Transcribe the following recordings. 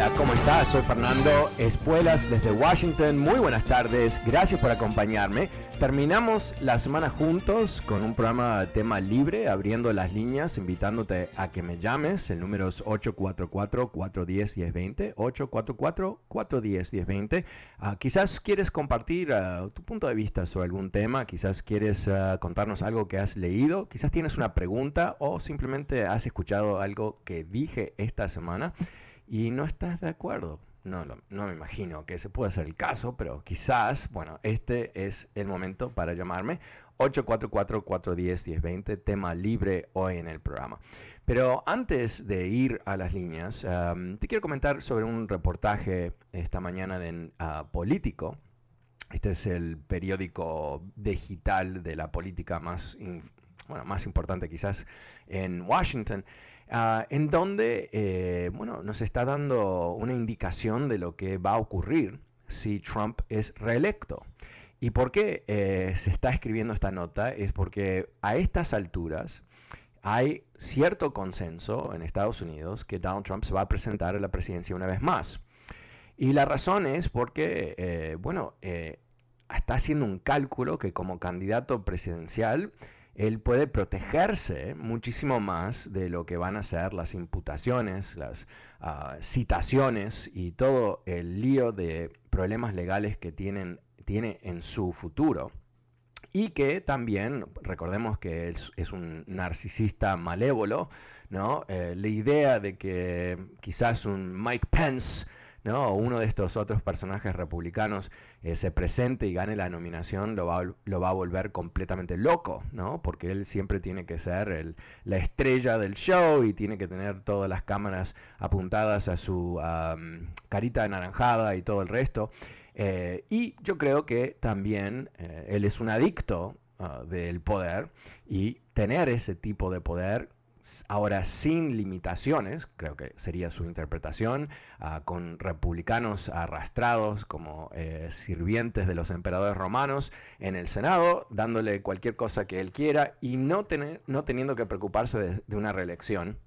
Hola, ¿cómo estás? Soy Fernando Espuelas desde Washington. Muy buenas tardes, gracias por acompañarme. Terminamos la semana juntos con un programa de tema libre, abriendo las líneas, invitándote a que me llames. El número es 844-410-1020, 844-410-1020. Uh, quizás quieres compartir uh, tu punto de vista sobre algún tema, quizás quieres uh, contarnos algo que has leído, quizás tienes una pregunta o simplemente has escuchado algo que dije esta semana y no estás de acuerdo. No, no, me imagino que ese pueda ser el caso, pero quizás, bueno, este es el momento para llamarme 844-410-1020, tema libre hoy en el programa. Pero antes de ir a las líneas, um, te quiero comentar sobre un reportaje esta mañana de uh, Político. Este es el periódico digital de la política más, bueno, más importante quizás en Washington. Uh, en donde eh, bueno, nos está dando una indicación de lo que va a ocurrir si Trump es reelecto. ¿Y por qué eh, se está escribiendo esta nota? Es porque a estas alturas hay cierto consenso en Estados Unidos que Donald Trump se va a presentar a la presidencia una vez más. Y la razón es porque, eh, bueno, está haciendo un cálculo que como candidato presidencial, él puede protegerse muchísimo más de lo que van a ser las imputaciones, las uh, citaciones y todo el lío de problemas legales que tienen, tiene en su futuro. Y que también, recordemos que es, es un narcisista malévolo, ¿no? Eh, la idea de que quizás un Mike Pence ¿no? uno de estos otros personajes republicanos eh, se presente y gane la nominación, lo va, lo va, a volver completamente loco, ¿no? Porque él siempre tiene que ser el, la estrella del show y tiene que tener todas las cámaras apuntadas a su carita anaranjada y todo el resto. Eh, y yo creo que también eh, él es un adicto ah, del poder y tener ese tipo de poder ahora sin limitaciones, creo que sería su interpretación, uh, con republicanos arrastrados como eh, sirvientes de los emperadores romanos en el Senado, dándole cualquier cosa que él quiera y no, tener, no teniendo que preocuparse de, una reelección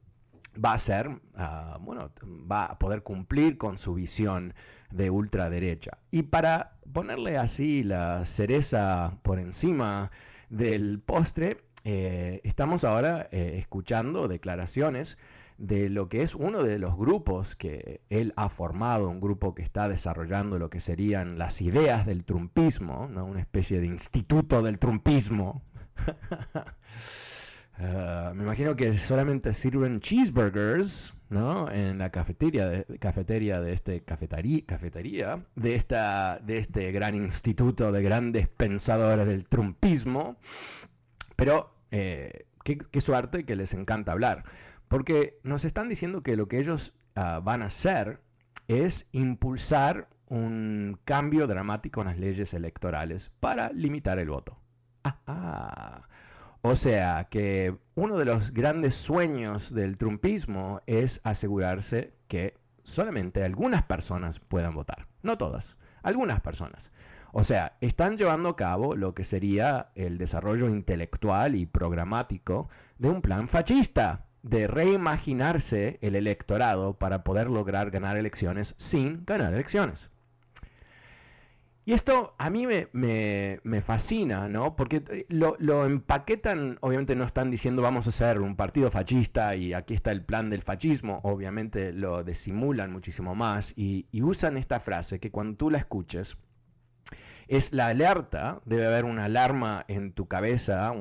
va a ser, uh, bueno, va a poder cumplir con su visión de ultraderecha. Y para ponerle así la cereza por encima del postre, eh, estamos ahora eh, escuchando declaraciones de lo que es uno de los grupos que él ha formado, un grupo que está desarrollando lo que serían las ideas del trumpismo, una especie de instituto del trumpismo. Uh, me imagino que solamente sirven cheeseburgers ¿no? en la cafetería de, cafetería de este cafetería, cafetería de, esta, de este gran instituto de grandes pensadores del trumpismo. Pero eh, qué, suerte que les encanta hablar, porque nos están diciendo que lo que ellos uh, van a hacer es impulsar un cambio dramático en las leyes electorales para limitar el voto. Ah, ah. O sea que uno de los grandes sueños del trumpismo es asegurarse que solamente algunas personas puedan votar, no todas, algunas personas. O sea, están llevando a cabo lo que sería el desarrollo intelectual y programático de un plan fascista, de reimaginarse el electorado para poder lograr ganar elecciones sin ganar elecciones. Y esto a mí me, fascina, ¿no? Porque eh, lo, empaquetan, obviamente no están diciendo vamos a hacer un partido fascista y aquí está el plan del fascismo, obviamente lo disimulan muchísimo más y, usan esta frase que cuando tú la escuches es la alerta, debe haber una alarma en tu cabeza,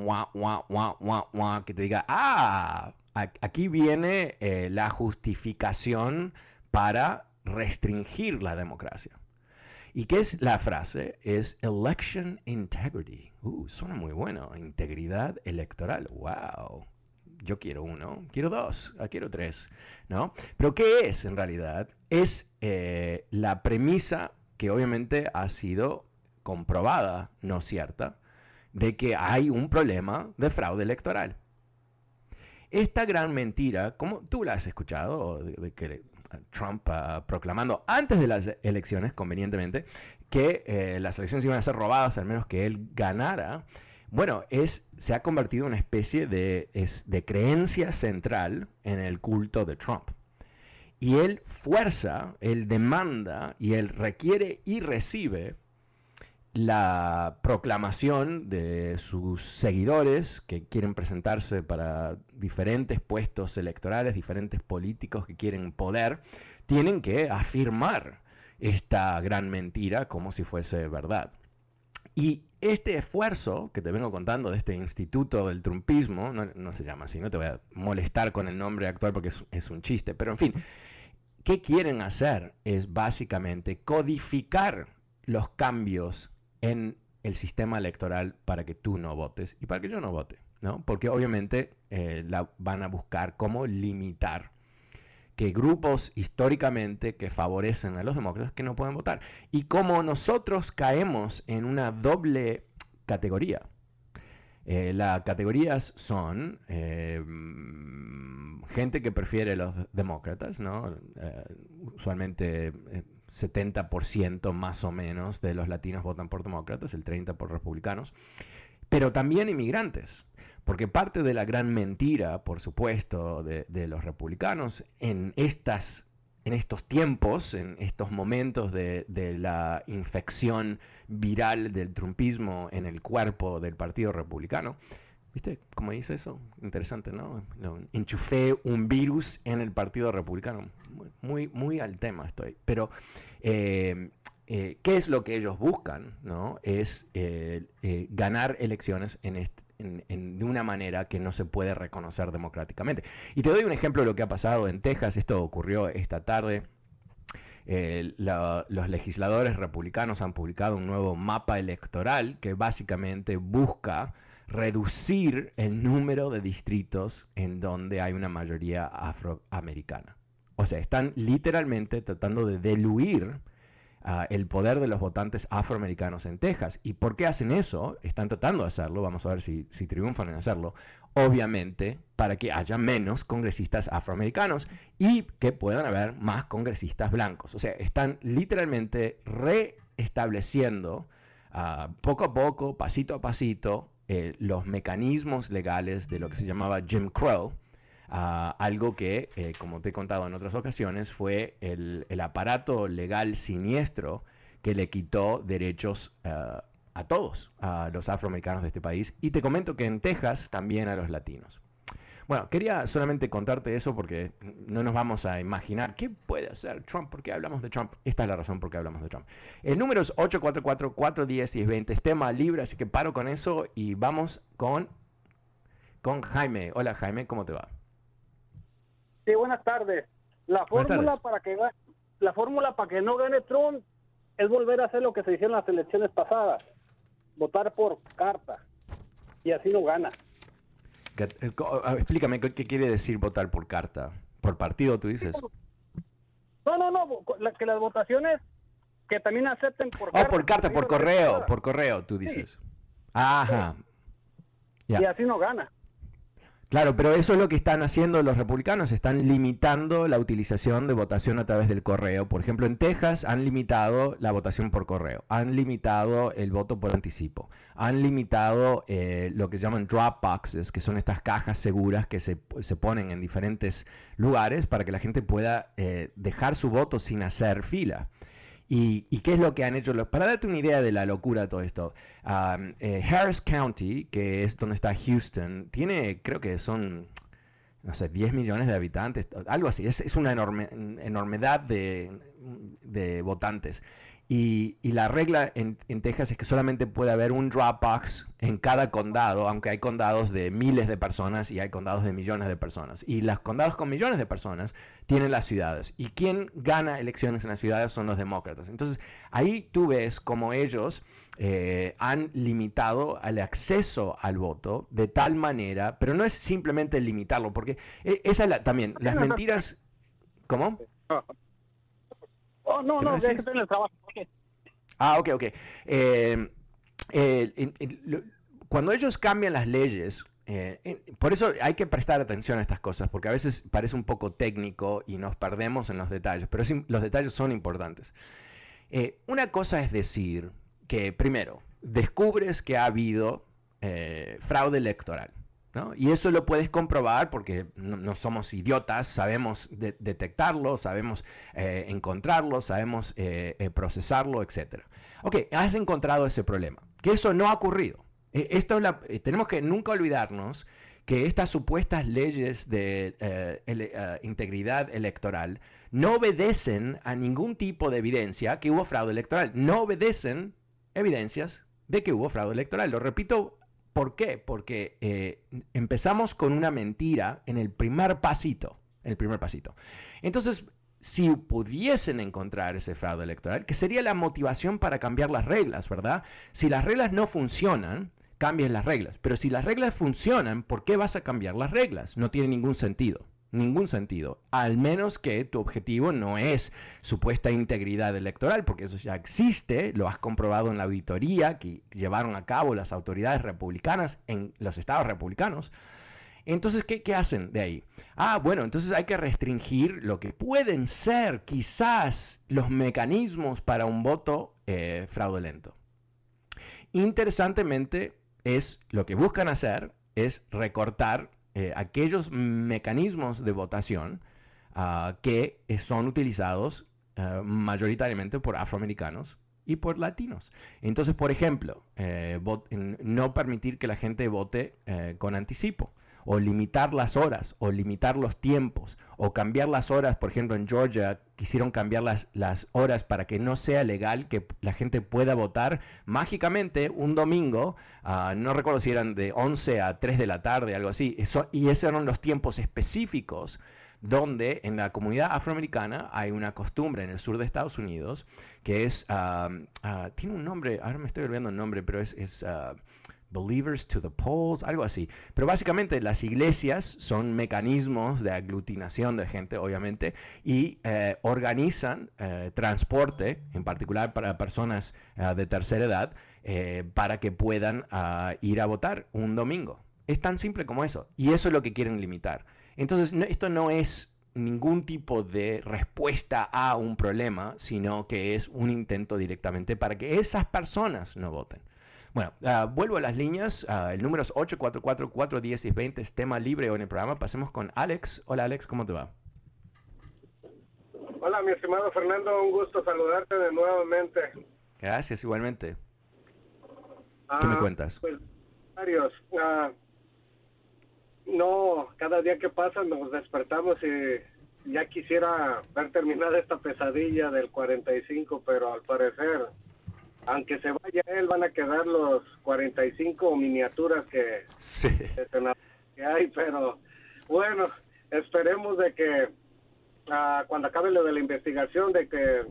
que te diga, ah, aquí viene eh, la justificación para restringir la democracia. ¿Y qué es la frase? Es election integrity. Uh, suena muy bueno. Integridad electoral. Wow. Yo quiero uno, quiero dos, ah, quiero tres, ¿no? Pero ¿qué es en realidad? Es eh, la premisa que obviamente ha sido comprobada, no cierta, de que hay un problema de fraude electoral. Esta gran mentira, como tú la has escuchado, de que Trump ah, proclamando antes de las elecciones, convenientemente, que eh, las elecciones iban a ser robadas, al menos que él ganara. Bueno, es, se ha convertido en una especie de, de creencia central en el culto de Trump. Y él fuerza, él demanda y él requiere y recibe la proclamación de sus seguidores que quieren presentarse para diferentes puestos electorales, diferentes políticos que quieren poder, tienen que afirmar esta gran mentira como si fuese verdad. Y este esfuerzo que te vengo contando de este instituto del trumpismo, no, se llama así, no te voy a molestar con el nombre actual porque es, es un chiste, pero en fin, ¿qué quieren hacer? Es básicamente codificar los cambios en el sistema electoral para que tú no votes y para que yo no vote, ¿no? Porque obviamente eh, la, van a buscar cómo limitar que grupos históricamente que favorecen a los demócratas que no pueden votar. Y como nosotros caemos en una doble categoría. Eh, las categorías son eh, gente que prefiere los demócratas, ¿no? usualmente 70% más o menos de los latinos votan por demócratas, el 30% por republicanos, pero también inmigrantes, porque parte de la gran mentira, por supuesto, de, los republicanos en, estas, en estos tiempos, en estos momentos de, de la infección viral del trumpismo en el cuerpo del Partido Republicano, ¿Viste cómo dice eso? Interesante, ¿no? Enchufé un virus en el Partido Republicano. Muy, muy al tema estoy. Pero, eh, eh, ¿qué es lo que ellos buscan? ¿no? Es eh, ganar elecciones de una manera que no se puede reconocer democráticamente. Y te doy un ejemplo de lo que ha pasado en Texas. Esto ocurrió esta tarde. los legisladores republicanos han publicado un nuevo mapa electoral que básicamente busca reducir el número de distritos en donde hay una mayoría afroamericana. O sea, están literalmente tratando de diluir ah, el poder de los votantes afroamericanos en Texas. ¿Y por qué hacen eso? Están tratando de hacerlo, vamos a ver si, si triunfan en hacerlo, obviamente para que haya menos congresistas afroamericanos y que puedan haber más congresistas blancos. O sea, están literalmente reestableciendo ah, poco a poco, pasito a pasito, eh, los mecanismos legales de lo que se llamaba Jim Crow, ah, algo que, eh, como te he contado en otras ocasiones, fue el, aparato legal siniestro que le quitó derechos ah, a todos, a los afroamericanos de este país. Y te comento que en Texas también a los latinos. Bueno, quería solamente contarte eso porque no nos vamos a imaginar qué puede hacer Trump, por qué hablamos de Trump. Esta es la razón por qué hablamos de Trump. El número es 844-410-1020, es tema libre, así que paro con eso y vamos con, con Jaime. Hola Jaime, ¿cómo te va? Sí, buenas tardes. La fórmula para que la fórmula para que no gane Trump es volver a hacer lo que se hicieron las elecciones pasadas, votar por carta y así no gana. Eh, explícame qué quiere decir votar por carta. ¿Por partido tú dices? No, no, no, que las votaciones que también acepten por carta. Oh, por carta, por correo, por correo, tú dices. Ajá. Y así no gana. Claro, pero eso es lo que están haciendo los republicanos, están limitando la utilización de votación a través del correo. Por ejemplo, en Texas han limitado la votación por correo, han limitado el voto por anticipo, han limitado eh, lo que se llaman drop boxes, que son estas cajas seguras que se, ponen en diferentes lugares para que la gente pueda eh, dejar su voto sin hacer fila. ¿Y, qué es lo que han hecho? Para darte una idea de la locura de todo esto, eh, Harris County, que es donde está Houston, tiene, creo que son, no sé, 10 millones de habitantes, algo así, es, una enorme, enormidad de, de votantes. Y, la regla en, Texas es que solamente puede haber un Dropbox en cada condado, aunque hay condados de miles de personas y hay condados de millones de personas. Y los condados con millones de personas tienen las ciudades. Y quien gana elecciones en las ciudades son los demócratas. Entonces ahí tú ves como ellos eh, han limitado el acceso al voto de tal manera, pero no es simplemente limitarlo, porque eh, esa es también, las mentiras... ¿Cómo? Oh, no, no, ya que estoy en el trabajo. Ah, ok, ok. Eh, cuando ellos cambian las leyes, eh, por eso hay que prestar atención a estas cosas, porque a veces parece un poco técnico y nos perdemos en los detalles, pero los detalles son importantes. Eh, una cosa es decir que, primero, descubres que ha habido fraude electoral. Y eso lo puedes comprobar porque no, somos idiotas, sabemos detectarlo, sabemos eh, encontrarlo, sabemos eh, eh, procesarlo, etc. Ok, has encontrado ese problema, que eso no ha ocurrido. E, esto tenemos que nunca olvidarnos que estas supuestas leyes de integridad electoral no obedecen a ningún tipo de evidencia que hubo fraude electoral, no obedecen evidencias de que hubo fraude electoral. Lo repito ¿Por qué? Porque eh, empezamos con una mentira en el primer pasito. el primer pasito. Entonces, si pudiesen encontrar ese fraude electoral, que sería la motivación para cambiar las reglas, ¿verdad? Si las reglas no funcionan, cambien las reglas. Pero si las reglas funcionan, ¿por qué vas a cambiar las reglas? No tiene ningún sentido ningún sentido, al menos que tu objetivo no es supuesta integridad electoral, porque eso ya existe, lo has comprobado en la auditoría que llevaron a cabo las autoridades republicanas en los estados republicanos. Entonces, ¿qué, hacen de ahí? Ah, bueno, entonces hay que restringir lo que pueden ser quizás los mecanismos para un voto eh, fraudulento. Interesantemente, es lo que buscan hacer es recortar eh, aquellos mecanismos de votación ah, que son utilizados ah, mayoritariamente por afroamericanos y por latinos. Entonces, por ejemplo, eh, no permitir que la gente vote eh, con anticipo o limitar las horas, o limitar los tiempos, o cambiar las horas, por ejemplo en Georgia quisieron cambiar las, las horas para que no sea legal que la gente pueda votar mágicamente un domingo, ah, no recuerdo si eran de 11 a 3 de la tarde, algo así, Eso, y esos eran los tiempos específicos donde en la comunidad afroamericana hay una costumbre en el sur de Estados Unidos que es, ah, tiene un nombre, ahora me estoy olvidando el nombre, pero es, es Believers to the Polls, algo así. Pero básicamente las iglesias son mecanismos de aglutinación de gente, obviamente, y eh, organizan eh, transporte, en particular para personas eh, de tercera edad, para que puedan ah, ir a votar un domingo. Es tan simple como eso. Y eso es lo que quieren limitar. Entonces, esto no es ningún tipo de respuesta a un problema, sino que es un intento directamente para que esas personas no voten. Bueno, uh, vuelvo a las líneas. Uh, el número es 844-410-20, es tema libre hoy en el programa. Pasemos con Alex. Hola Alex, ¿cómo te va? Hola, mi estimado Fernando, un gusto saludarte de nuevamente. Gracias, igualmente. ¿Qué me ah, cuentas? Pues, varios. no, cada día que pasa nos despertamos y ya quisiera ver terminada esta pesadilla del 45, pero al parecer aunque se vaya él, van a quedar los 45 miniaturas que, que hay, pero bueno, esperemos de que ah, cuando acabe lo de la investigación, de que,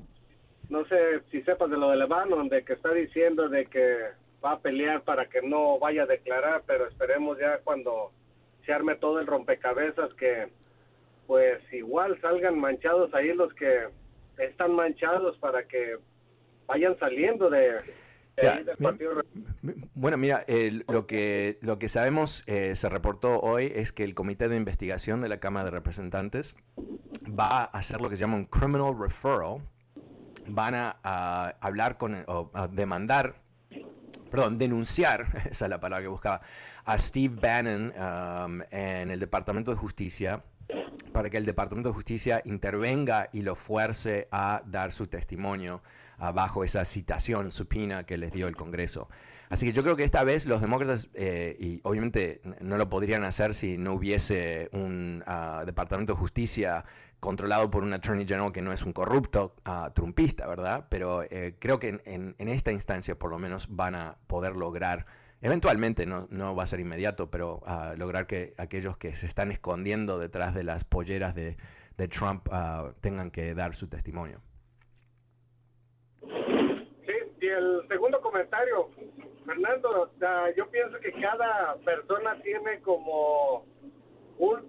no sé si sepas de lo de Lebanon, de que está diciendo de que va a pelear para que no vaya a declarar, pero esperemos ya cuando se arme todo el rompecabezas que pues igual salgan manchados ahí los que están manchados para que vayan saliendo de, bueno, mira, lo, que, lo que sabemos, eh, se reportó hoy, es que el Comité de Investigación de la Cámara de Representantes va a hacer lo que se llama un criminal referral. Van a, hablar con, o a demandar, perdón, denunciar, esa es la palabra que buscaba, a Steve Bannon um, en el Departamento de Justicia para que el Departamento de Justicia intervenga y lo fuerce a dar su testimonio bajo esa citación supina que les dio el Congreso. Así que yo creo que esta vez los demócratas, eh, y obviamente no lo podrían hacer si no hubiese un ah, Departamento de Justicia controlado por un Attorney General que no es un corrupto uh, trumpista, ¿verdad? Pero eh, creo que en, esta instancia por lo menos van a poder lograr, eventualmente, no, no va a ser inmediato, pero uh, lograr que aquellos que se están escondiendo detrás de las polleras de, de Trump tengan que dar su testimonio. Y el segundo comentario, Fernando, yo pienso que cada persona tiene como un,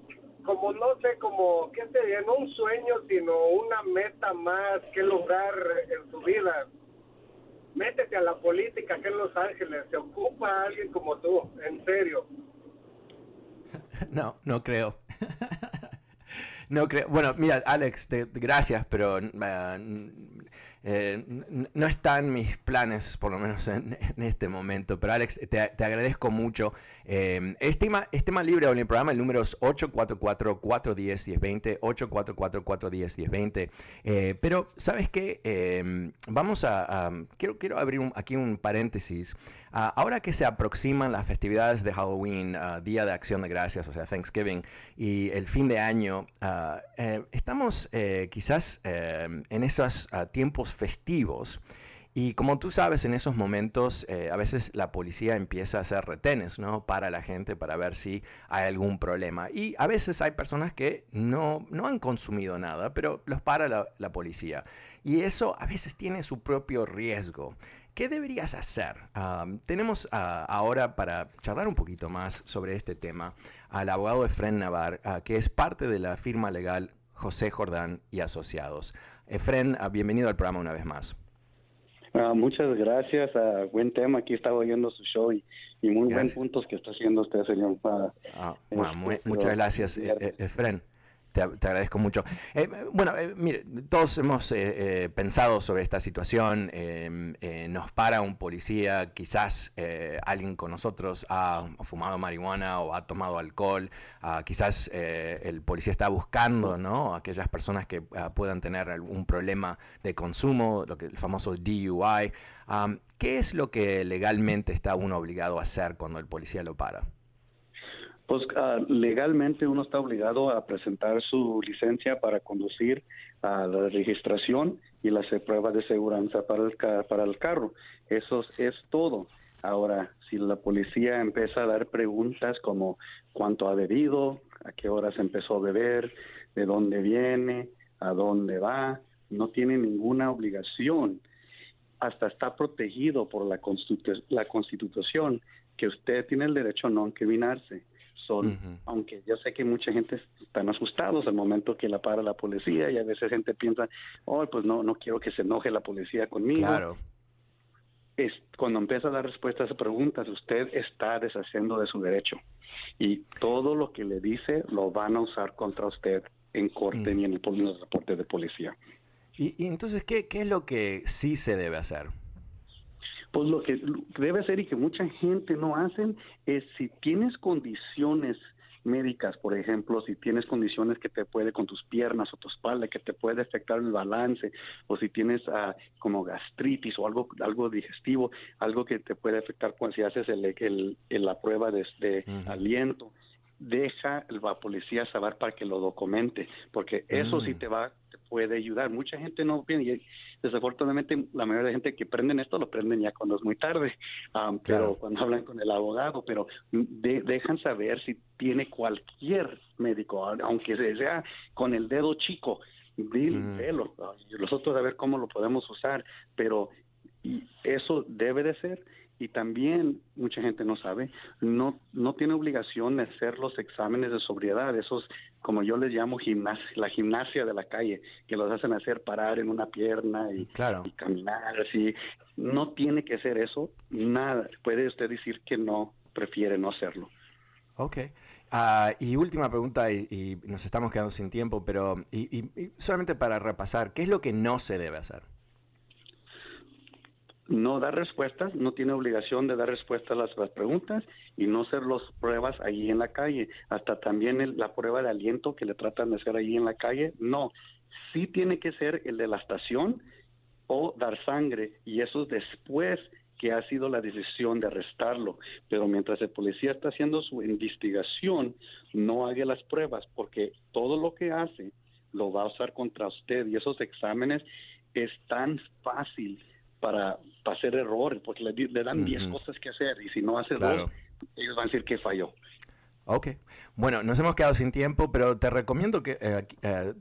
como no sé, como, ¿qué te No un sueño, sino una meta más que lograr en su vida. Métete a la política que en Los Ángeles, se ocupa alguien como tú, en serio. No, no creo. no creo. Bueno, mira, Alex, gracias, pero uh, eh, no está en mis planes, por lo menos en, este momento. Pero Alex, te, agradezco mucho. Eh, este, tema, libre en el programa, el número es 844-410-1020, 844-410-1020. Eh, pero, ¿sabes qué? Eh, vamos a, quiero, quiero abrir aquí un paréntesis. Ah, ahora que se aproximan las festividades de Halloween, ah, Día de Acción de Gracias, o sea, Thanksgiving, y el fin de año, ah, estamos quizás en esos tiempos festivos. Y como tú sabes, en esos momentos eh, a veces la policía empieza a hacer retenes, ¿no? Para la gente, para ver si hay algún problema. Y a veces hay personas que no, no han consumido nada, pero los para la, policía. Y eso a veces tiene su propio riesgo. ¿Qué deberías hacer? tenemos ahora para charlar un poquito más sobre este tema al abogado Efren Navar, que es parte de la firma legal José Jordán y Asociados. Efren, ah, bienvenido al programa una vez más. Ah, muchas gracias. Buen tema. Aquí estaba oyendo su show y, muy buen puntos que está haciendo usted, señor. Ah, este, muchas gracias, eh, eh, Efren. Te, agradezco mucho. Eh, bueno, eh, mire, todos hemos eh, pensado sobre esta situación. Em, nos para un policía, quizás alguien con nosotros ha fumado marihuana o ha tomado alcohol. Ah, quizás el policía está buscando, ¿no? Aquellas personas que ah, puedan tener algún problema de consumo, lo que el famoso DUI. ¿Qué es lo que legalmente está uno obligado a hacer cuando el policía lo para? Pues ah, legalmente uno está obligado a presentar su licencia para conducir a la registración y las pruebas de seguridad para el, para el carro. Eso es todo. Ahora, si la policía empieza a dar preguntas como cuánto ha bebido, a qué horas empezó a beber, de dónde viene, a dónde va, no tiene ninguna obligación. Hasta está protegido por la, la Constitución que usted tiene el derecho a no incriminarse son, aunque yo sé que mucha gente están asustados al momento que la para la policía y a veces gente piensa, oh, pues no, no quiero que se enoje la policía conmigo. Claro. Es, cuando empieza a dar respuestas a preguntas, usted está deshaciendo de su derecho y todo lo que le dice lo van a usar contra usted en corte ni en el, en el reporte de policía. Y, y entonces, ¿qué, ¿qué es lo que sí se debe hacer? Pues lo que debe ser y que mucha gente no hacen es si tienes condiciones médicas, por ejemplo, si tienes condiciones que te puede con tus piernas o tu espalda, que te puede afectar el balance, o si tienes uh, como gastritis o algo algo digestivo, algo que te puede afectar cuando si haces el, el, la prueba de, aliento, deja la policía saber para que lo documente, porque eso sí mm. te va te puede ayudar. Mucha gente no viene desafortunadamente la mayoría de gente que prenden esto lo prenden ya cuando es muy tarde, pero cuando hablan con el abogado, pero dejan saber si tiene cualquier médico, aunque sea con el dedo chico, dilo, nosotros a ver cómo lo podemos usar, pero y eso debe de ser Y también, mucha gente no sabe, no, no tiene obligación de hacer los exámenes de sobriedad, esos, como yo les llamo, gimnasia, la gimnasia de la calle, que los hacen hacer parar en una pierna y, y caminar así. No tiene que hacer eso, nada. Puede usted decir que no, prefiere no hacerlo. Ok. Ah, y última pregunta, y, nos estamos quedando sin tiempo, pero y, solamente para repasar, ¿qué es lo que no se debe hacer? No dar respuestas, no tiene obligación de dar respuestas a las, preguntas y no hacer las pruebas allí en la calle. Hasta también la prueba de aliento que le tratan de hacer allí en la calle, no. Sí tiene que ser el de la estación o dar sangre y eso después que ha sido la decisión de arrestarlo, pero mientras el policía está haciendo su investigación, no haga las pruebas, porque todo lo que hace lo va a usar contra usted y esos exámenes es tan fácil para, hacer errores, porque le, dan 10 cosas que hacer y si no hace dos, ellos van a decir que falló. Ok. Bueno, nos hemos quedado sin tiempo, pero te recomiendo que eh, eh,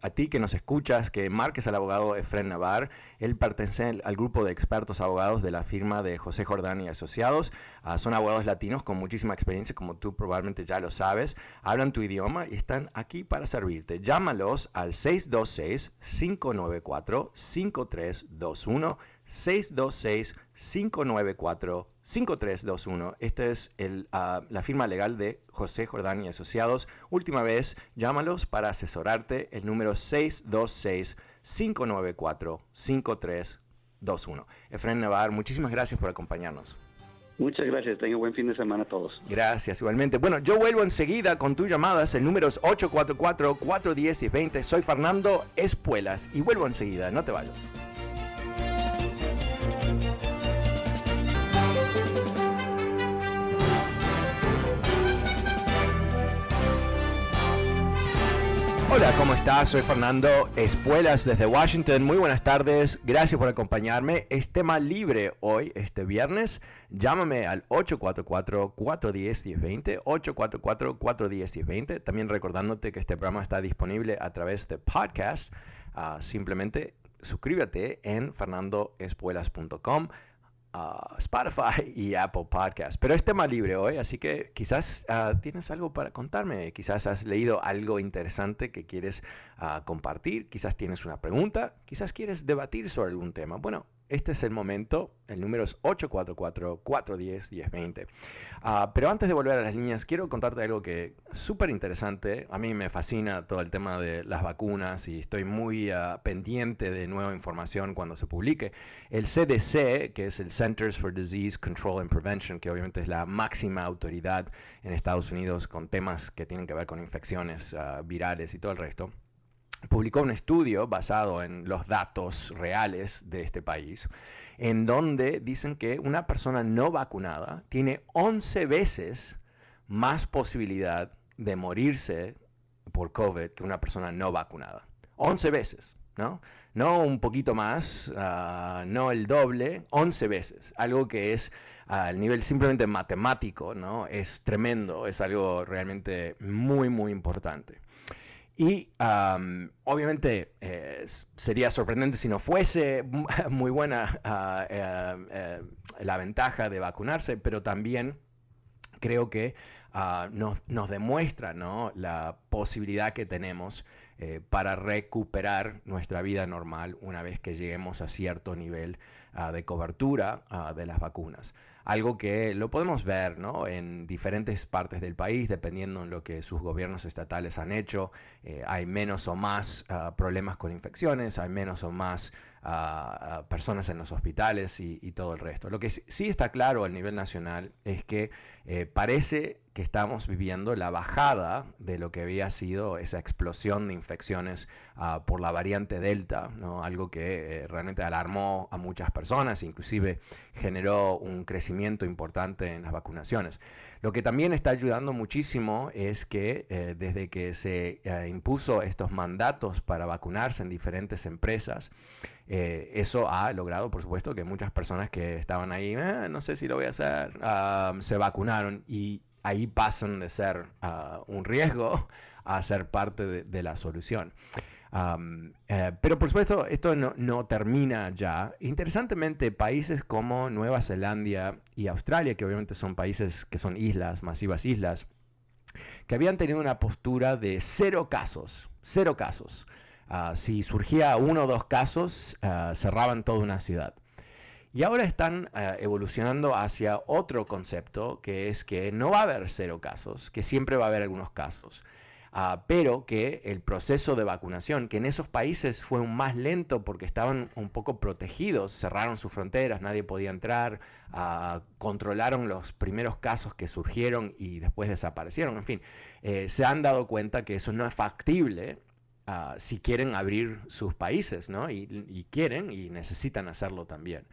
a, ti que nos escuchas, que marques al abogado Efren Navar. Él pertenece al grupo de expertos abogados de la firma de José Jordán y Asociados. Ah, son abogados latinos con muchísima experiencia, como tú probablemente ya lo sabes. Hablan tu idioma y están aquí para servirte. Llámalos al 626-594-5321. 626-594-5321. Esta es el, ah, la firma legal de José Jordán y Asociados. Última vez, llámalos para asesorarte. El número 626-594-5321. Efraín Navar, muchísimas gracias por acompañarnos. Muchas gracias, tenga buen fin de semana a todos. Gracias, igualmente. Bueno, yo vuelvo enseguida con tus llamadas, el número es 844-410 Soy Fernando Espuelas y vuelvo enseguida, no te vayas. Hola, ¿cómo estás? Soy Fernando Espuelas desde Washington. Muy buenas tardes. Gracias por acompañarme. Es tema libre hoy, este viernes. Llámame al 844-410-1020. 844-410-1020. También recordándote que este programa está disponible a través de podcast. Ah, simplemente suscríbete en fernandoespuelas.com. Spotify y Apple Podcast. Pero es tema libre hoy, así que quizás ah, tienes algo para contarme, quizás has leído algo interesante que quieres ah, compartir, quizás tienes una pregunta, quizás quieres debatir sobre algún tema. Bueno, este es el momento. El número es 844-410-1020. Ah, pero antes de volver a las líneas, quiero contarte algo que es súper interesante. A mí me fascina todo el tema de las vacunas y estoy muy ah, pendiente de nueva información cuando se publique. El CDC, que es el Centers for Disease Control and Prevention, que obviamente es la máxima autoridad en Estados Unidos con temas que tienen que ver con infecciones ah, virales y todo el resto publicó un estudio basado en los datos reales de este país, en donde dicen que una persona no vacunada tiene 11 veces más posibilidad de morirse por COVID que una persona no vacunada. 11 veces, ¿no? No un poquito más, ah, no el doble, 11 veces. Algo que es al nivel simplemente matemático, ¿no? Es tremendo, es algo realmente muy, muy importante. Y obviamente eh, sería sorprendente si no fuese muy buena ah, eh, eh, la ventaja de vacunarse, pero también creo que ah, nos, demuestra la posibilidad que tenemos para recuperar nuestra vida normal una vez que lleguemos a cierto nivel ah, de cobertura de las vacunas algo que lo podemos ver ¿no? en diferentes partes del país, dependiendo en lo que sus gobiernos estatales han hecho. Eh, hay menos o más ah, problemas con infecciones, hay menos o más ah, personas en los hospitales y, y, todo el resto. Lo que sí está claro a nivel nacional es que eh, parece que estamos viviendo la bajada de lo que había sido esa explosión de infecciones ah, por la variante Delta, ¿no? algo que eh, realmente alarmó a muchas personas, inclusive generó un crecimiento importante en las vacunaciones. Lo que también está ayudando muchísimo es que eh, desde que se eh, impuso estos mandatos para vacunarse en diferentes empresas, eso ha logrado, por supuesto, que muchas personas que estaban ahí, no sé si lo voy a hacer, ah, se vacunaron y ahí pasan de ser ah, un riesgo a ser parte de, la solución. Eh, pero por supuesto, esto no, termina ya. Interesantemente, países como Nueva Zelanda y Australia, que obviamente son países que son islas, masivas islas, que habían tenido una postura de cero casos, cero casos. Ah, si surgía uno o dos casos, ah, cerraban toda una ciudad. Y ahora están ah, evolucionando hacia otro concepto, que es que no va a haber cero casos, que siempre va a haber algunos casos. pero que el proceso de vacunación, que en esos países fue más lento porque estaban un poco protegidos, cerraron sus fronteras, nadie podía entrar, controlaron los primeros casos que surgieron y después desaparecieron, en fin, eh, se han dado cuenta que eso no es factible Ah, si quieren abrir sus países, ¿no? Y, quieren y necesitan hacerlo también.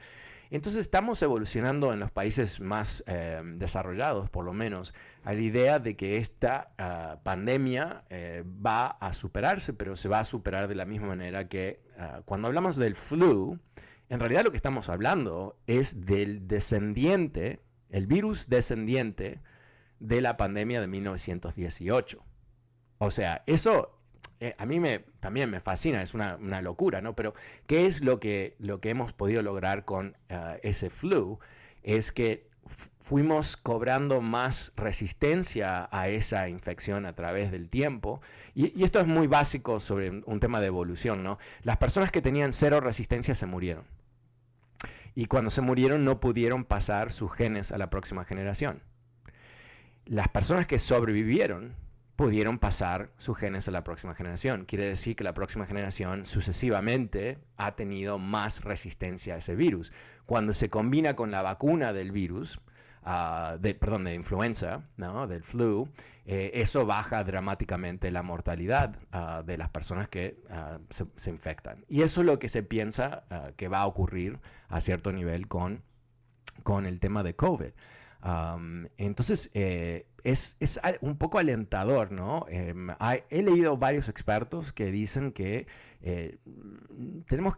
Entonces estamos evolucionando en los países más eh, desarrollados, por lo menos, a la idea de que esta ah, pandemia eh, va a superarse, pero se va a superar de la misma manera que ah, cuando hablamos del flu, en realidad lo que estamos hablando es del descendiente, el virus descendiente de la pandemia de 1918. O sea, eso eh, a mí me, también me fascina, es una, locura, ¿no? Pero ¿qué es lo que, lo que hemos podido lograr con eh, ese flu? Es que fuimos cobrando más resistencia a esa infección a través del tiempo. Y, esto es muy básico sobre un tema de evolución, ¿no? Las personas que tenían cero resistencia se murieron. Y cuando se murieron no pudieron pasar sus genes a la próxima generación. Las personas que sobrevivieron pudieron pasar sus genes a la próxima generación. Quiere decir que la próxima generación sucesivamente ha tenido más resistencia a ese virus. Cuando se combina con la vacuna del virus, ah, de, perdón, de influenza, ¿no? del flu, eh, eso baja dramáticamente la mortalidad ah, de las personas que ah, se, infectan. Y eso es lo que se piensa que va a ocurrir a cierto nivel con, con el tema de COVID entonces, eh, es, un poco alentador, ¿no? Em, he leído varios expertos que dicen que eh, tenemos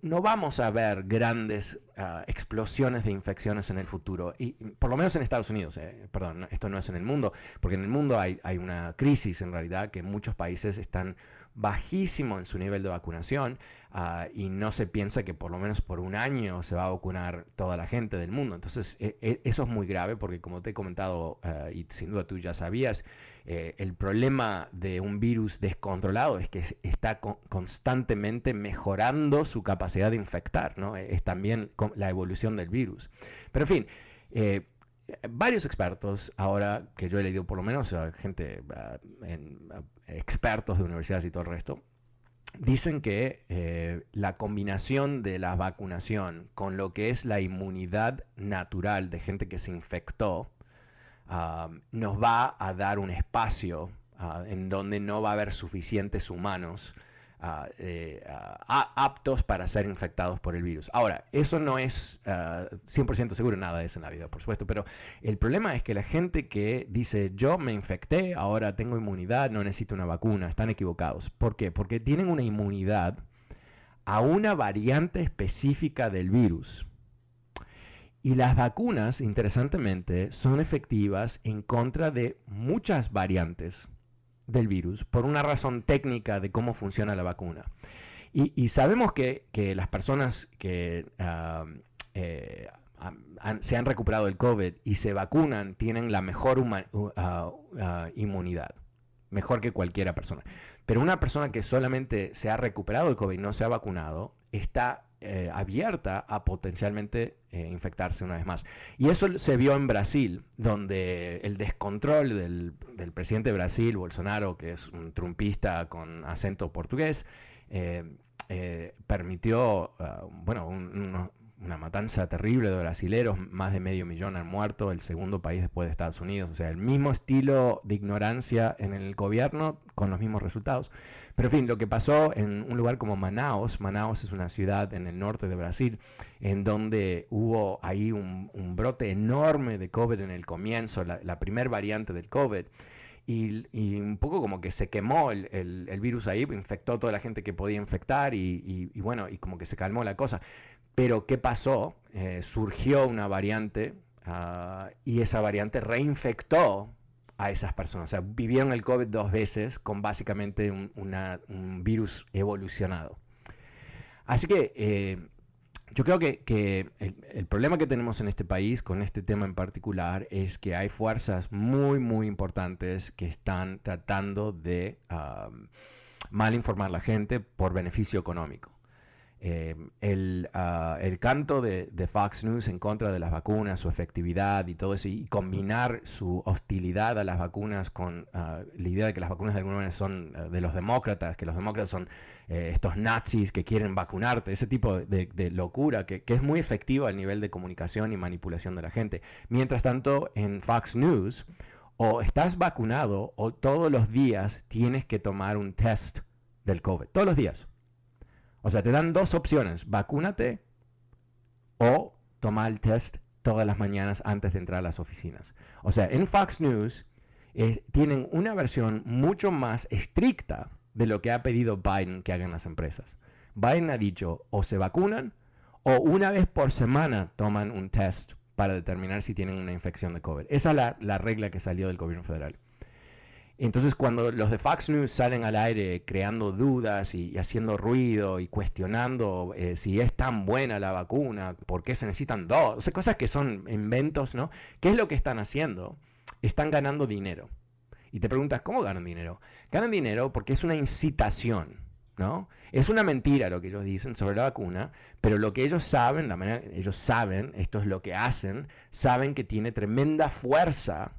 no vamos a ver grandes ah, explosiones de infecciones en el futuro, y por lo menos en Estados Unidos, eh, perdón, esto no es en el mundo, porque en el mundo hay, hay una crisis en realidad que muchos países están bajísimo en su nivel de vacunación ah, y no se piensa que por lo menos por un año se va a vacunar toda la gente del mundo. Entonces e, e, eso es muy grave porque como te he comentado ah, y sin duda tú ya sabías, eh, el problema de un virus descontrolado es que está constantemente mejorando su capacidad de infectar, ¿no? Es también la evolución del virus. Pero en fin, eh, varios expertos, ahora que yo he leído por lo menos, gente, ah, ah, expertos de universidades y todo el resto, dicen que eh, la combinación de la vacunación con lo que es la inmunidad natural de gente que se infectó, ah, nos va a dar un espacio en donde no va a haber suficientes humanos eh, aptos para ser infectados por el virus. Ahora, eso no es 100% seguro, nada de eso en la vida, por supuesto, pero el problema es que la gente que dice yo me infecté, ahora tengo inmunidad, no necesito una vacuna, están equivocados. ¿Por qué? Porque tienen una inmunidad a una variante específica del virus. Y las vacunas, interesantemente, son efectivas en contra de muchas variantes del virus por una razón técnica de cómo funciona la vacuna. Y, sabemos que, las personas que ah, eh, se han recuperado del COVID y se vacunan tienen la mejor ah, ah, inmunidad, mejor que cualquiera persona. Pero una persona que solamente se ha recuperado del COVID y no se ha vacunado está eh, abierta a potencialmente eh, infectarse una vez más. Y eso se vio en Brasil, donde el descontrol del, presidente de Brasil, Bolsonaro, que es un trumpista con acento portugués, eh, permitió, ah, bueno, un, una matanza terrible de brasileros, más de medio millón han muerto, el segundo país después de Estados Unidos, o sea, el mismo estilo de ignorancia en el gobierno con los mismos resultados. Pero en fin, lo que pasó en un lugar como Manaus, Manaus es una ciudad en el norte de Brasil, en donde hubo ahí un, brote enorme de COVID en el comienzo, la, la primera variante del COVID. Y, un poco como que se quemó el, virus ahí, infectó a toda la gente que podía infectar y, y, bueno, y como que se calmó la cosa. Pero ¿qué pasó? Eh, surgió una variante ah, y esa variante reinfectó a esas personas. O sea, vivieron el COVID dos veces con básicamente un, virus evolucionado. Así que eh, yo creo que, el, problema que tenemos en este país con este tema en particular es que hay fuerzas muy, muy importantes que están tratando de mal informar a la gente por beneficio económico. Eh, ah, el, canto de, Fox News en contra de las vacunas, su efectividad y todo eso, y combinar su hostilidad a las vacunas con ah, la idea de que las vacunas de alguna manera son ah, de los demócratas, que los demócratas son eh, estos nazis que quieren vacunarte, ese tipo de, locura que, que, es muy efectiva al nivel de comunicación y manipulación de la gente. Mientras tanto, en Fox News, o estás vacunado o todos los días tienes que tomar un test del COVID, todos los días. O sea, te dan dos opciones, vacúnate o toma el test todas las mañanas antes de entrar a las oficinas. O sea, en Fox News eh, tienen una versión mucho más estricta de lo que ha pedido Biden que hagan las empresas. Biden ha dicho o se vacunan o una vez por semana toman un test para determinar si tienen una infección de COVID. Esa es la regla que salió del gobierno federal. Entonces cuando los de Fox News salen al aire creando dudas y, haciendo ruido y cuestionando eh, si es tan buena la vacuna, por qué se necesitan dos, o sea, cosas que son inventos, ¿no? ¿Qué es lo que están haciendo? Están ganando dinero. Y te preguntas, ¿cómo ganan dinero? Ganan dinero porque es una incitación, ¿no? Es una mentira lo que ellos dicen sobre la vacuna, pero lo que ellos saben, la manera ellos saben, esto es lo que hacen, saben que tiene tremenda fuerza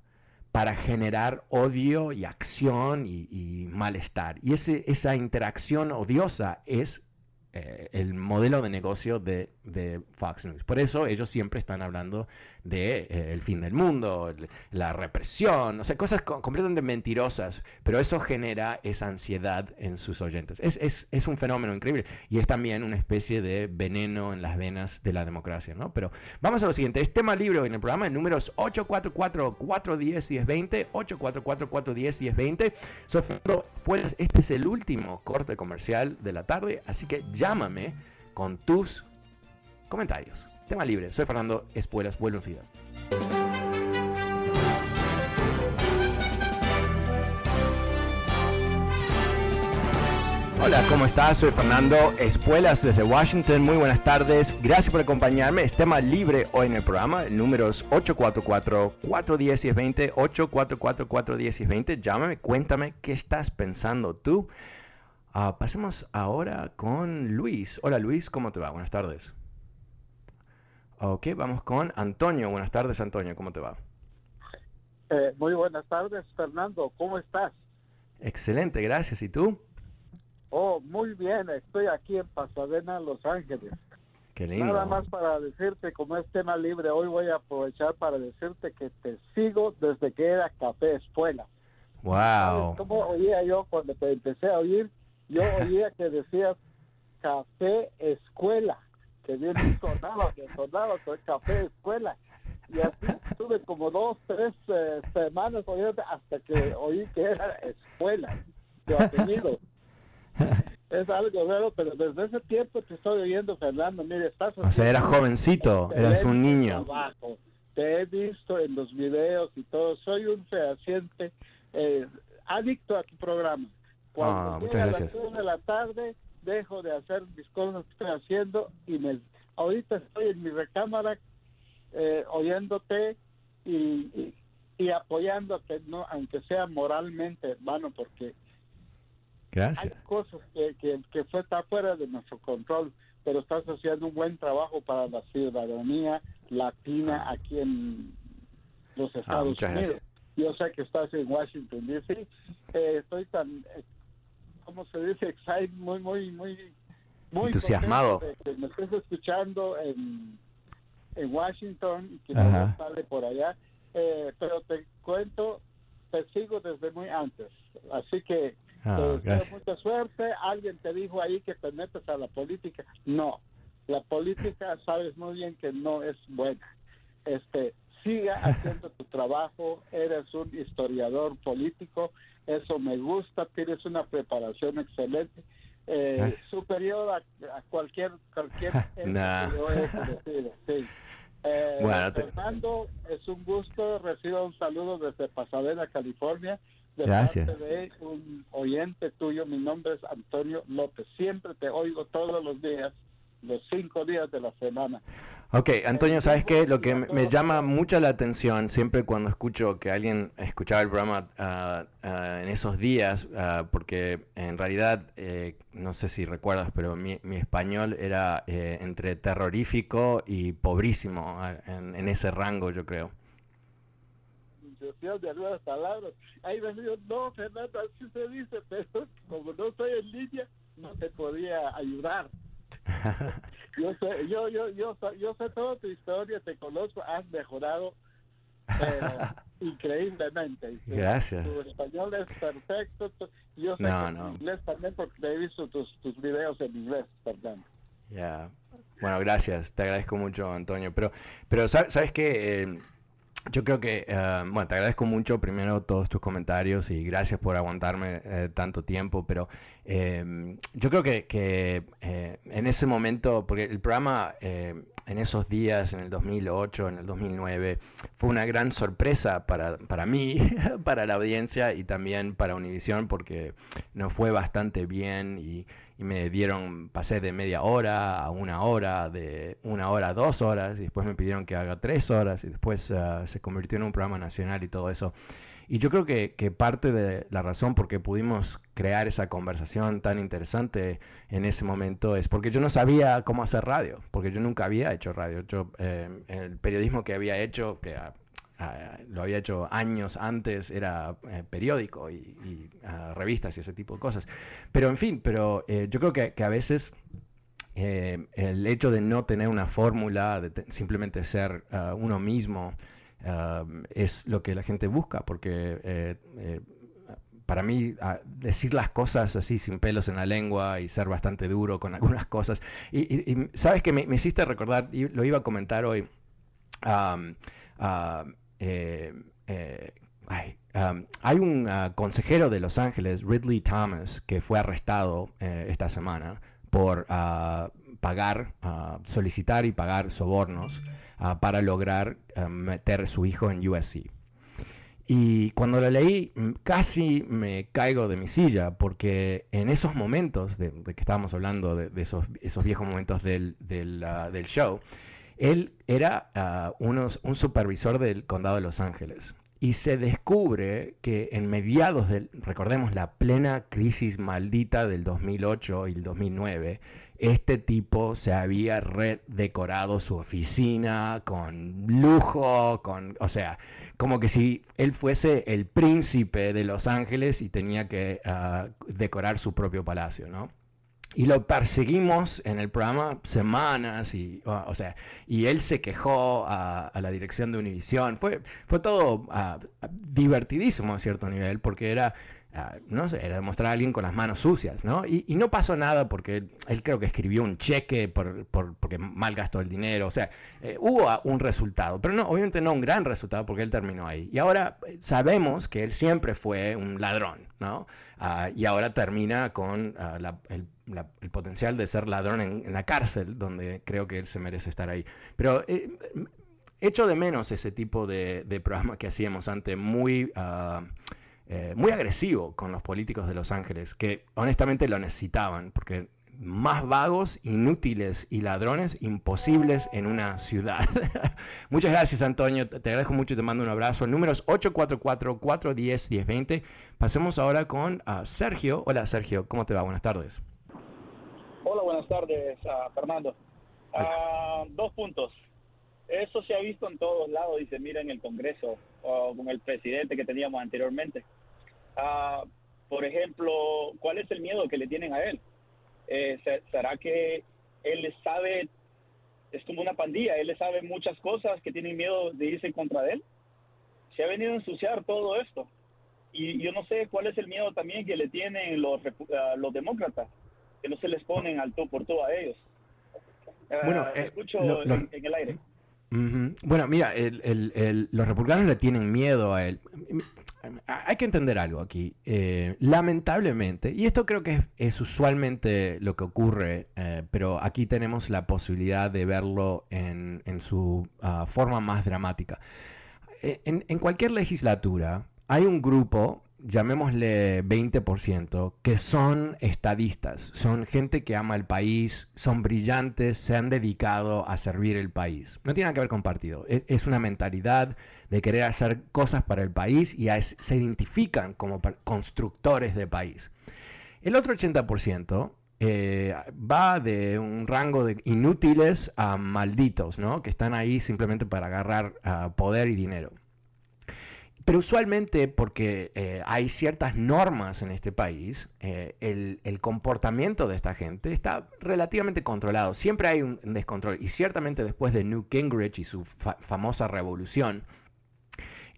para generar odio y acción y, malestar. Y ese, esa interacción odiosa es eh, el modelo de negocio de, de, Fox News. Por eso ellos siempre están hablando de eh, el fin del mundo, la represión, o sea, cosas completamente mentirosas, pero eso genera esa ansiedad en sus oyentes. Es, es, es, un fenómeno increíble y es también una especie de veneno en las venas de la democracia, ¿no? Pero vamos a lo siguiente, es tema libre en el programa, el número es 844-410-1020, 844-410-1020. Pues este es el último corte comercial de la tarde, así que llámame con tus comentarios. Tema libre. Soy Fernando Espuelas. Vuelvo enseguida. Hola, ¿cómo estás? Soy Fernando Espuelas desde Washington. Muy buenas tardes. Gracias por acompañarme. Es tema libre hoy en el programa. El número es 844-410-1020. 844-410-1020. Llámame, cuéntame qué estás pensando tú. Ah, pasemos ahora con Luis. Hola Luis, ¿cómo te va? Buenas tardes. Ok, vamos con Antonio. Buenas tardes, Antonio. ¿Cómo te va? Eh, muy buenas tardes, Fernando. ¿Cómo estás? Excelente, gracias. ¿Y tú? Oh, muy bien. Estoy aquí en Pasadena, Los Ángeles. Qué lindo. Nada más para decirte, como es tema libre, hoy voy a aprovechar para decirte que te sigo desde que era Café Escuela. Wow. ¿Cómo oía yo cuando te empecé a oír? Yo oía que decías Café Escuela que bien sonaba, que sonaba con café escuela. Y así estuve como dos, tres eh, semanas oyendo hasta que oí que era escuela, tu apellido. es algo raro, pero desde ese tiempo te estoy oyendo, Fernando. Mire, estás. O sea, eras jovencito, eras un niño. Te he visto en los videos y todo. Soy un fehaciente eh, adicto a tu programa. Cuando ah, muchas gracias. a las de la tarde, dejo de hacer mis cosas que estoy haciendo y me ahorita estoy en mi recámara eh, oyéndote y, y, apoyándote, no aunque sea moralmente, hermano, porque hay cosas que, que, que fue está fuera de nuestro control, pero estás haciendo un buen trabajo para la ciudadanía latina ah. aquí en los ah, Estados Unidos. Yo sé que estás en Washington D.C. Eh, estoy tan eh, ¿cómo se dice? Excited, muy, muy, muy, muy entusiasmado. que me estés escuchando en, en Washington y que no sale por allá. Eh, pero te cuento, te sigo desde muy antes. Así que ah, mucha suerte. Alguien te dijo ahí que te metes a la política. No, la política sabes muy bien que no es buena. Este, siga haciendo tu trabajo. Eres un historiador político eso me gusta, tienes una preparación excelente, eh, superior a, cualquier cualquier nah. sí. Eh, Fernando, es un gusto. Recibo un saludo desde Pasadena, California. De Gracias. parte de un oyente tuyo. Mi nombre es Antonio López. Siempre te oigo todos los días, los cinco días de la semana. Ok, Antonio, ¿sabes qué? Lo que me llama mucho la atención siempre cuando escucho que alguien escuchaba el programa uh, uh, en esos días, uh, porque en realidad, eh, no sé si recuerdas, pero mi, mi español era eh, entre terrorífico y pobrísimo en, en, ese rango, yo creo. De algunas palabras. Ahí me dijo, no, Fernando, así se dice, pero como no estoy en línea, no te podía ayudar. Yo sé, yo, yo, yo, yo sé toda tu historia, te conozco, has mejorado increíblemente. Gracias. Tu español es perfecto. Yo sé no, inglés también porque he visto tus, tus videos en inglés, perdón. Ya. Bueno, gracias. Te agradezco mucho, Antonio. Pero, pero ¿sabes qué? Eh, yo creo que, uh, bueno, te agradezco mucho primero todos tus comentarios y gracias por aguantarme eh, tanto tiempo, pero eh, yo creo que, que eh, en ese momento, porque el programa en esos días, en el 2008, en el 2009, fue una gran sorpresa para, para mí, para la audiencia y también para Univision, porque nos fue bastante bien y me dieron, pasé de media hora a una hora, de una hora a dos horas, y después me pidieron que haga tres horas, y después uh, se convirtió en un programa nacional y todo eso. Y yo creo que, que, parte de la razón por qué pudimos crear esa conversación tan interesante en ese momento es porque yo no sabía cómo hacer radio, porque yo nunca había hecho radio. Yo, eh, el periodismo que había hecho, que Lo había hecho años antes, era eh, periódico y, revistas y ese tipo de cosas. Pero en fin, pero eh, yo creo que, a veces eh, el hecho de no tener una fórmula, de simplemente ser uno mismo, es lo que la gente busca, porque para mí decir las cosas así sin pelos en la lengua y ser bastante duro con algunas cosas. Y, sabes que me, hiciste recordar, y lo iba a comentar hoy, eh, eh, um, hay un uh, consejero de Los Ángeles, Ridley Thomas, que fue arrestado eh, esta semana por uh, pagar, uh, solicitar y pagar sobornos para lograr meter a su hijo en USC. Y cuando lo leí, mm, casi me caigo de mi silla, porque en esos momentos de, que estábamos hablando, de, esos, viejos momentos del show, él era ah, unos, un supervisor del condado de Los Ángeles y se descubre que en mediados del, recordemos, la plena crisis maldita del 2008 y el 2009, este tipo se había redecorado su oficina con lujo, con, o sea, como que si él fuese el príncipe de Los Ángeles y tenía que ah, decorar su propio palacio, ¿no? Y lo perseguimos en el programa semanas y o, sea y él se quejó a, la dirección de Univision. Fue fue todo uh, divertidísimo a cierto nivel porque era uh, no sé era demostrar a alguien con las manos sucias no y, y no pasó nada porque él, él, creo que escribió un cheque por, por porque malgastó el dinero. O sea eh, hubo un resultado pero no obviamente no un gran resultado porque él terminó ahí. Y ahora eh, sabemos que él siempre fue un ladrón no uh, y ahora termina con la, el el potencial de ser ladrón en, la cárcel, donde creo que él se merece estar ahí. Pero eh, echo de menos ese tipo de, programa que hacíamos antes, muy, eh, muy agresivo con los políticos de Los Ángeles, que honestamente lo necesitaban, porque más vagos, inútiles y ladrones imposibles en una ciudad. Muchas gracias, Antonio. Te agradezco mucho y te mando un abrazo. Números 844-410-1020. Pasemos ahora con ah, Sergio. Hola, Sergio. ¿Cómo te va? Buenas tardes. Buenas tardes, Fernando. Ah, dos puntos. Eso se ha visto en todos lados y se mira en el Congreso con el presidente que teníamos anteriormente. Ah, por ejemplo, ¿cuál es el miedo que le tienen a él? Eh, ¿Será que él sabe, es como una pandilla, él sabe muchas cosas que tienen miedo de irse en contra de él? Se ha venido a ensuciar todo esto. Y yo no sé cuál es el miedo también que le tienen los, los demócratas que no se les ponen al todo por todo a ellos. Bueno, ah, eh, escucho en, el aire. Bueno, mira, el, el, los republicanos le tienen miedo a él. hay que entender algo aquí. Eh, lamentablemente, y esto creo que es, usualmente lo que ocurre, eh, pero aquí tenemos la posibilidad de verlo en, su ah, forma más dramática. Eh, en, cualquier legislatura hay un grupo llamémosle 20%, que son estadistas, son gente que ama el país, son brillantes, se han dedicado a servir el país. No tiene nada que ver con partido, es, una mentalidad de querer hacer cosas para el país y se identifican como constructores de país. El otro 80% eh, va de un rango de inútiles a malditos, ¿no? que están ahí simplemente para agarrar ah, poder y dinero. Pero usualmente porque eh, hay ciertas normas en este país, eh, el, comportamiento de esta gente está relativamente controlado. Siempre hay un descontrol. Y ciertamente después de Newt Gingrich y su famosa revolución,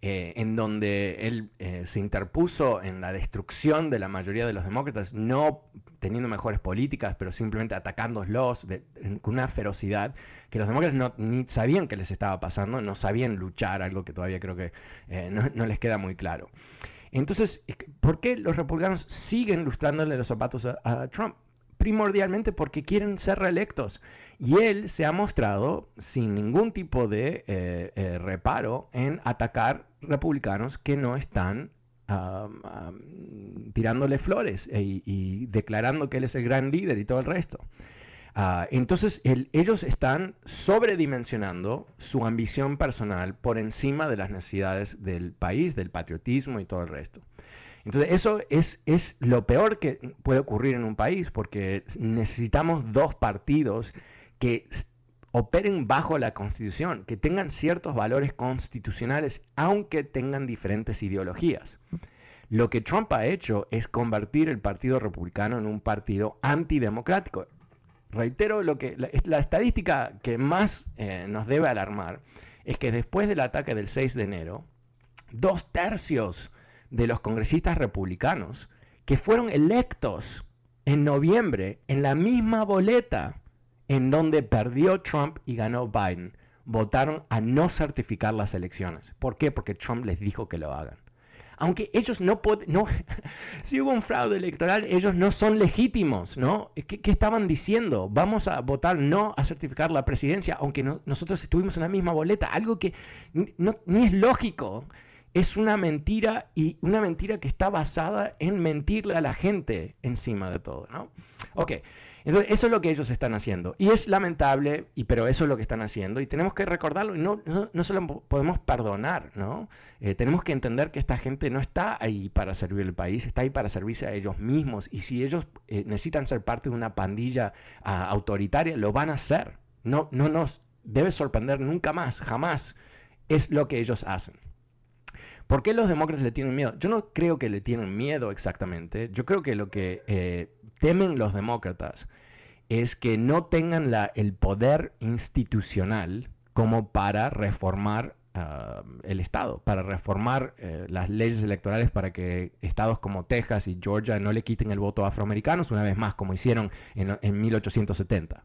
eh, en donde él eh, se interpuso en la destrucción de la mayoría de los demócratas, no teniendo mejores políticas, pero simplemente atacándolos con una ferocidad que los demócratas no, ni sabían que les estaba pasando, no sabían luchar, algo que todavía creo que eh, no, les queda muy claro. Entonces, ¿por qué los republicanos siguen lustrándole los zapatos a Trump? Primordialmente porque quieren ser reelectos. Y él se ha mostrado sin ningún tipo de eh, eh, reparo en atacar republicanos que no están tirándole flores e, y, declarando que él es el gran líder y todo el resto. Ah, entonces ellos están sobredimensionando su ambición personal por encima de las necesidades del país, del patriotismo y todo el resto. Entonces, eso es, es lo peor que puede ocurrir en un país, porque necesitamos dos partidos que operen bajo la constitución, que tengan ciertos valores constitucionales, aunque tengan diferentes ideologías. Lo que Trump ha hecho es convertir el Partido Republicano en un partido antidemocrático. Reitero, lo que, la, estadística que más eh, nos debe alarmar es que después del ataque del 6 de enero, dos tercios de los congresistas republicanos que fueron electos en noviembre en la misma boleta en donde perdió Trump y ganó Biden, votaron a no certificar las elecciones. ¿Por qué? Porque Trump les dijo que lo hagan. Aunque ellos no pueden, no, si hubo un fraude electoral, ellos no son legítimos, ¿no? ¿Qué, estaban diciendo? Vamos a votar no a certificar la presidencia, aunque nosotros estuvimos en la misma boleta, algo que no, ni es lógico es una mentira y una mentira que está basada en mentirle a la gente encima de todo, ¿no? Ok, entonces eso es lo que ellos están haciendo y es lamentable, y, pero eso es lo que están haciendo y tenemos que recordarlo y no, no, se lo podemos perdonar, ¿no? Eh, tenemos que entender que esta gente no está ahí para servir el país, está ahí para servirse a ellos mismos y si ellos eh, necesitan ser parte de una pandilla ah, autoritaria, lo van a hacer. No, no nos debe sorprender nunca más, jamás. Es lo que ellos hacen. ¿Por qué los demócratas le tienen miedo? Yo no creo que le tienen miedo exactamente. Yo creo que lo que eh, temen los demócratas es que no tengan la, el poder institucional como para reformar ah, el Estado, para reformar eh, las leyes electorales para que estados como Texas y Georgia no le quiten el voto a afroamericanos, una vez más, como hicieron en, en 1870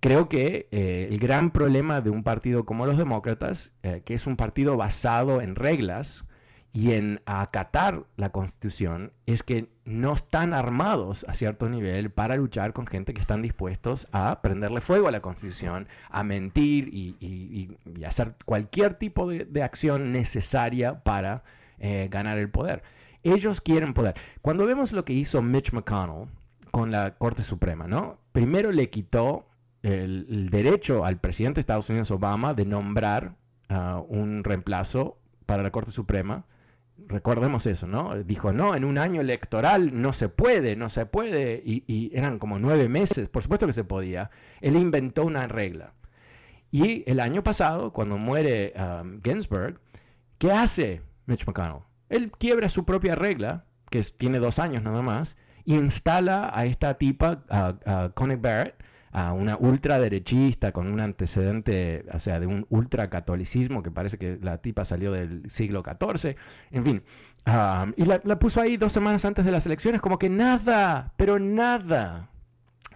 creo que eh, el gran problema de un partido como los demócratas, eh, que es un partido basado en reglas y en acatar la constitución, es que no están armados a cierto nivel para luchar con gente que están dispuestos a prenderle fuego a la constitución, a mentir y, hacer cualquier tipo de, acción necesaria para eh, ganar el poder. Ellos quieren poder. Cuando vemos lo que hizo Mitch McConnell con la Corte Suprema, ¿no? Primero le quitó el, derecho al presidente de Estados Unidos, Obama, de nombrar un reemplazo para la Corte Suprema. Recordemos eso, ¿no? Dijo, no, en un año electoral no se puede, no se puede, y, eran como nueve meses, por supuesto que se podía. Él inventó una regla. Y el año pasado, cuando muere um, Ginsburg, ¿qué hace Mitch McConnell? Él quiebra su propia regla, que tiene dos años nada más, y instala a esta tipa, a Connie Barrett, a una ultraderechista con un antecedente, o sea, de un ultracatolicismo que parece que la tipa salió del siglo XIV, en fin, y la, puso ahí dos semanas antes de las elecciones como que nada, pero nada,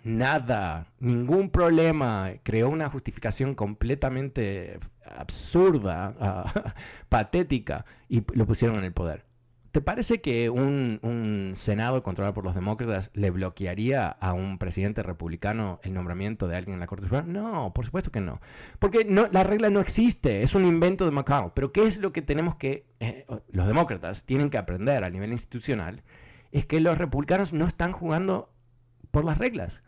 nada, ningún problema. Creó una justificación completamente absurda, ah, patética, y lo pusieron en el poder. ¿Te parece que un, Senado controlado por los demócratas le bloquearía a un presidente republicano el nombramiento de alguien en la Corte Suprema? No, por supuesto que no. Porque no, la regla no existe, es un invento de McConnell. Pero ¿qué es lo que tenemos que, eh, los demócratas tienen que aprender a nivel institucional? Es que los republicanos no están jugando por las reglas.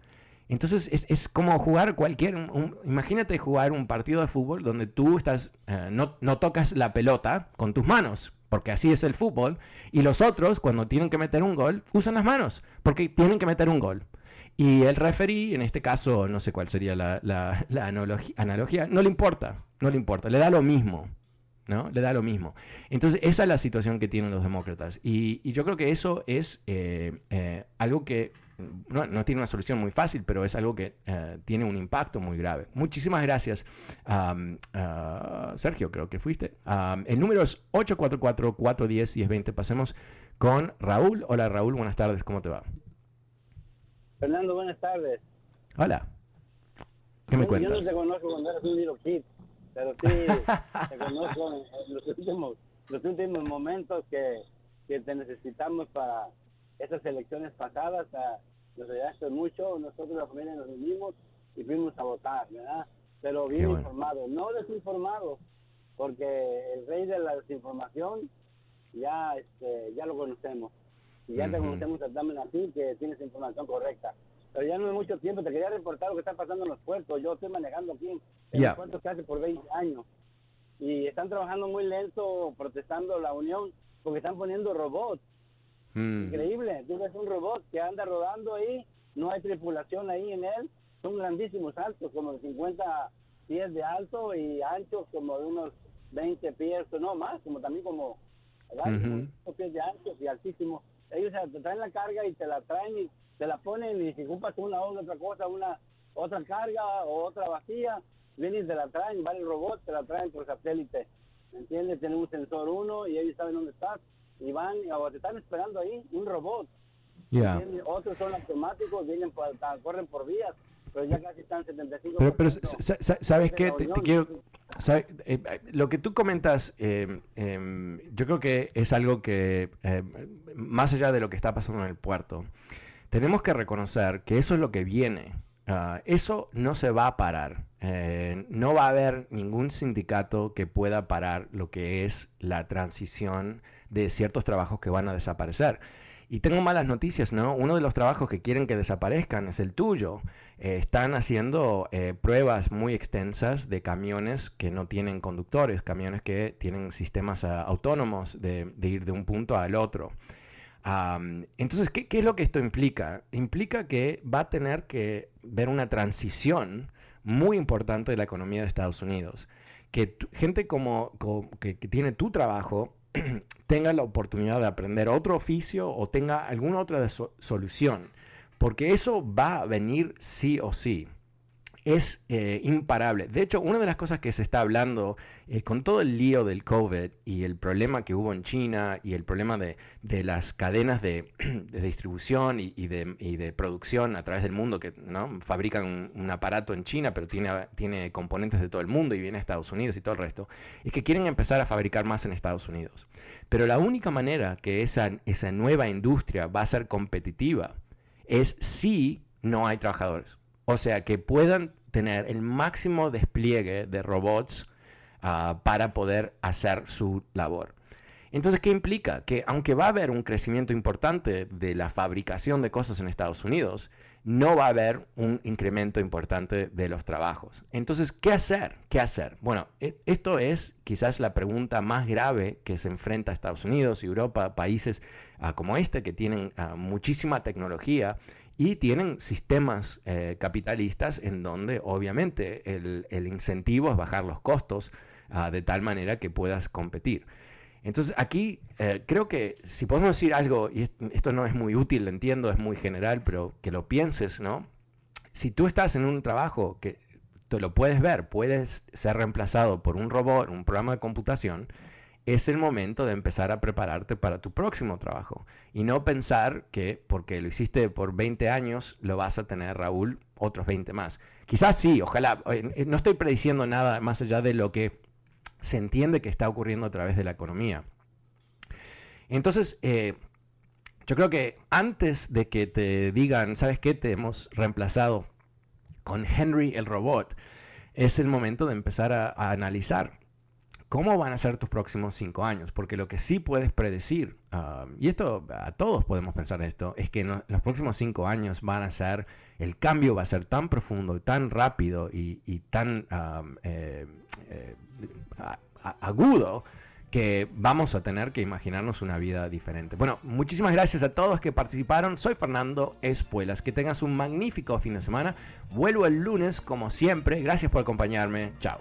Entonces es, como jugar cualquier, imagínate jugar un partido de fútbol donde tú estás, eh, no, no tocas la pelota con tus manos, porque así es el fútbol, y los otros, cuando tienen que meter un gol, usan las manos, porque tienen que meter un gol. Y el referee, en este caso, no sé cuál sería la, analogía, no le importa, no le importa, le da lo mismo, ¿no? Le da lo mismo. Entonces, esa es la situación que tienen los demócratas. Y, yo creo que eso es eh, eh, algo que no, tiene una solución muy fácil, pero es algo que eh, tiene un impacto muy grave. Muchísimas gracias, Sergio, creo que fuiste. el número es 844-410-1020. Pasemos con Raúl. Hola Raúl, buenas tardes, ¿cómo te va? Fernando, buenas tardes. Hola. ¿Qué me cuentas? Yo no te conozco cuando eras un little kid, pero sí te conozco en los últimos, los últimos momentos que, que te necesitamos para esas elecciones pasadas nos ayudaste mucho, nosotros la familia nos unimos y fuimos a votar, ¿verdad? Pero bien informados, no desinformados, porque el rey de la desinformación ya este, ya lo conocemos. Y ya te conocemos también así, que tienes información correcta. Pero ya no hay mucho tiempo, te quería reportar lo que está pasando en los puertos. Yo estoy manejando aquí en los puertos casi por 20 años. Y están trabajando muy lento, protestando la unión, porque están poniendo robots Mm. Increíble. Tú ves un robot que anda rodando ahí, no hay tripulación ahí en él. Son grandísimos altos, como de 50 pies de alto y anchos como de unos 20 pies, no más, como también como, pies de anchos y altísimos. Ellos te traen la carga y te la traen y te la ponen y si ocupas una o otra cosa, una otra carga o otra vacía, vienen y te la traen, va el robot, te la traen por satélite. ¿Me entiendes? Tienen un sensor uno y ellos saben dónde estás y van o te están esperando ahí un robot. Otros son automáticos, vienen por, corren por vías, pero ya casi están 75. Pero, pero ¿sabes qué? Te, quiero, eh, lo que tú comentas, eh, em, yo creo que es algo que, eh, más allá de lo que está pasando en el puerto, tenemos que reconocer que eso es lo que viene. Ah, eso no se va a parar. no va a haber ningún sindicato que pueda parar lo que es la transición de ciertos trabajos que van a desaparecer. Y tengo malas noticias, ¿no? Uno de los trabajos que quieren que desaparezcan es el tuyo. Eh, están haciendo eh, pruebas muy extensas de camiones que no tienen conductores, camiones que tienen sistemas ah, autónomos de, ir de un punto al otro. Entonces, ¿qué, es lo que esto implica? Implica que va a tener que ver una transición muy importante de la economía de Estados Unidos. Que gente como, que, que tiene tu trabajo tenga la oportunidad de aprender otro oficio o tenga alguna otra solución, porque eso va a venir sí o sí es eh, imparable. De hecho, una de las cosas que se está hablando eh, con todo el lío del COVID y el problema que hubo en China y el problema de, las cadenas de, distribución y, de, producción a través del mundo que ¿no? fabrican un, aparato en China, pero tiene, tiene componentes de todo el mundo y viene a Estados Unidos y todo el resto, es que quieren empezar a fabricar más en Estados Unidos. Pero la única manera que esa, esa nueva industria va a ser competitiva es si no hay trabajadores. O sea, que puedan tener el máximo despliegue de robots ah, para poder hacer su labor. Entonces, ¿qué implica? Que aunque va a haber un crecimiento importante de la fabricación de cosas en Estados Unidos, no va a haber un incremento importante de los trabajos. Entonces, ¿qué hacer? ¿Qué hacer? Bueno, e, esto es quizás la pregunta más grave que se enfrenta a Estados Unidos, Europa, países ah, como este que tienen ah, muchísima tecnología y tienen sistemas eh, capitalistas en donde obviamente el, incentivo es bajar los costos ah, de tal manera que puedas competir. Entonces aquí eh, creo que si podemos decir algo, y esto no es muy útil, entiendo, es muy general, pero que lo pienses, ¿no? Si tú estás en un trabajo que tú lo puedes ver, puedes ser reemplazado por un robot, un programa de computación, es el momento de empezar a prepararte para tu próximo trabajo y no pensar que porque lo hiciste por 20 años lo vas a tener, Raúl, otros 20 más. Quizás sí, ojalá, eh, no estoy prediciendo nada más allá de lo que se entiende que está ocurriendo a través de la economía. Entonces, eh, yo creo que antes de que te digan, ¿sabes qué? Te hemos reemplazado con Henry el robot, es el momento de empezar a analizar cómo van a ser tus próximos cinco años, porque lo que sí puedes predecir, um, y esto a todos podemos pensar esto, es que en los próximos cinco años van a ser, el cambio va a ser tan profundo, tan rápido y, tan um, eh, eh, agudo que vamos a tener que imaginarnos una vida diferente. Bueno, muchísimas gracias a todos que participaron. Soy Fernando Espuelas. Que tengas un magnífico fin de semana. Vuelvo el lunes como siempre. Gracias por acompañarme. Chao.